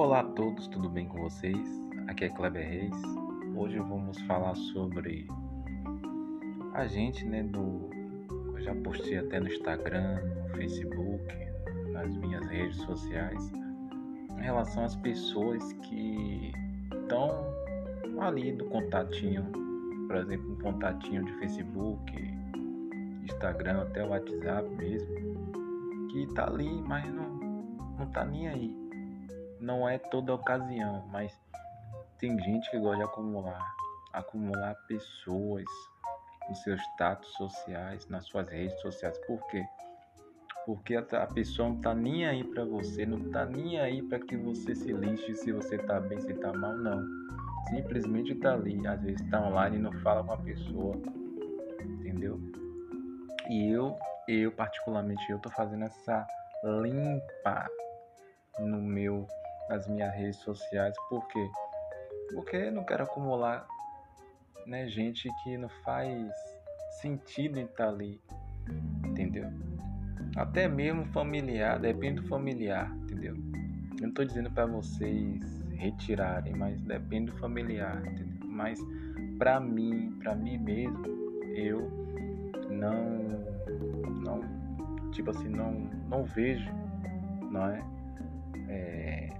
Olá a todos, tudo bem com vocês? Aqui é Kleber Reis. Hoje vamos falar sobre a gente, né, do eu já postei até no Instagram, no Facebook, nas minhas redes sociais, em relação às pessoas que estão ali do contatinho, por exemplo, um contatinho de Facebook, Instagram, até o WhatsApp mesmo, que tá ali, mas não, não tá nem aí não é toda ocasião, mas tem gente que gosta de acumular, acumular pessoas nos seus status sociais, nas suas redes sociais. Por quê? Porque a, pessoa não tá nem aí para você, não tá nem aí para que você se lixe se você tá bem, se tá mal, não. Simplesmente tá ali, às vezes tá online e não fala com a pessoa, entendeu? E eu, eu particularmente, eu tô fazendo essa limpa no meu nas minhas redes sociais. Por quê? Porque não quero acumular né, gente que não faz sentido em estar ali, entendeu? Até mesmo familiar, depende do familiar, entendeu? Eu não estou dizendo para vocês retirarem, mas depende do familiar, entendeu? Mas para mim, para mim mesmo, eu não, não, tipo assim, não, não vejo, não é? é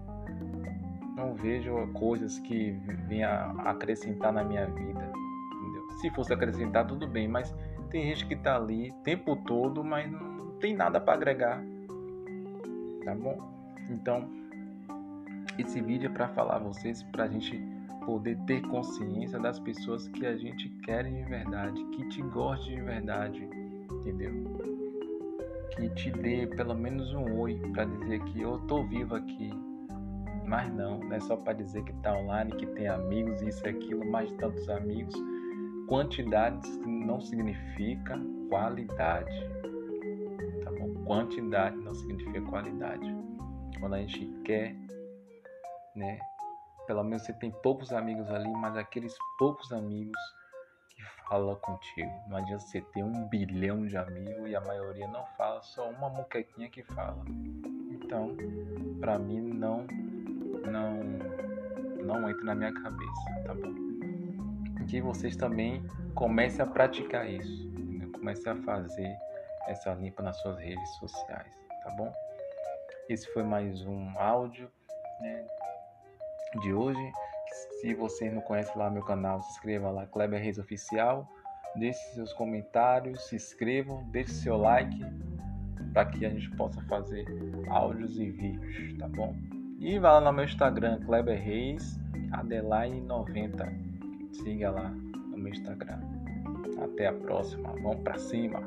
não vejo coisas que venha acrescentar na minha vida. Entendeu? Se fosse acrescentar, tudo bem, mas tem gente que tá ali o tempo todo, mas não tem nada para agregar. Tá bom? Então, esse vídeo é para falar a vocês, para a gente poder ter consciência das pessoas que a gente quer de verdade, que te goste de verdade, entendeu? Que te dê pelo menos um oi para dizer que eu tô vivo aqui, mas não, não é só para dizer que está online, que tem amigos, isso e aquilo, mais tantos amigos. Quantidade não significa qualidade. Tá bom? Quantidade não significa qualidade. Quando a gente quer, né? Pelo menos você tem poucos amigos ali, mas aqueles poucos amigos que falam contigo. Não adianta você ter um bilhão de amigos e a maioria não fala, só uma moquequinha que fala. Então, para mim não não não entra na minha cabeça, tá bom? Que vocês também comecem a praticar isso, comecem a fazer essa limpa nas suas redes sociais, tá bom? Esse foi mais um áudio né, de hoje. Se você não conhece lá meu canal, se inscreva lá, Kleber Reis Oficial. Deixe seus comentários, se inscrevam, deixe seu like para que a gente possa fazer áudios e vídeos, tá bom? E vá lá no meu Instagram, Kleber Reis Adelaine 90. Siga lá no meu Instagram. Até a próxima. Vamos para cima.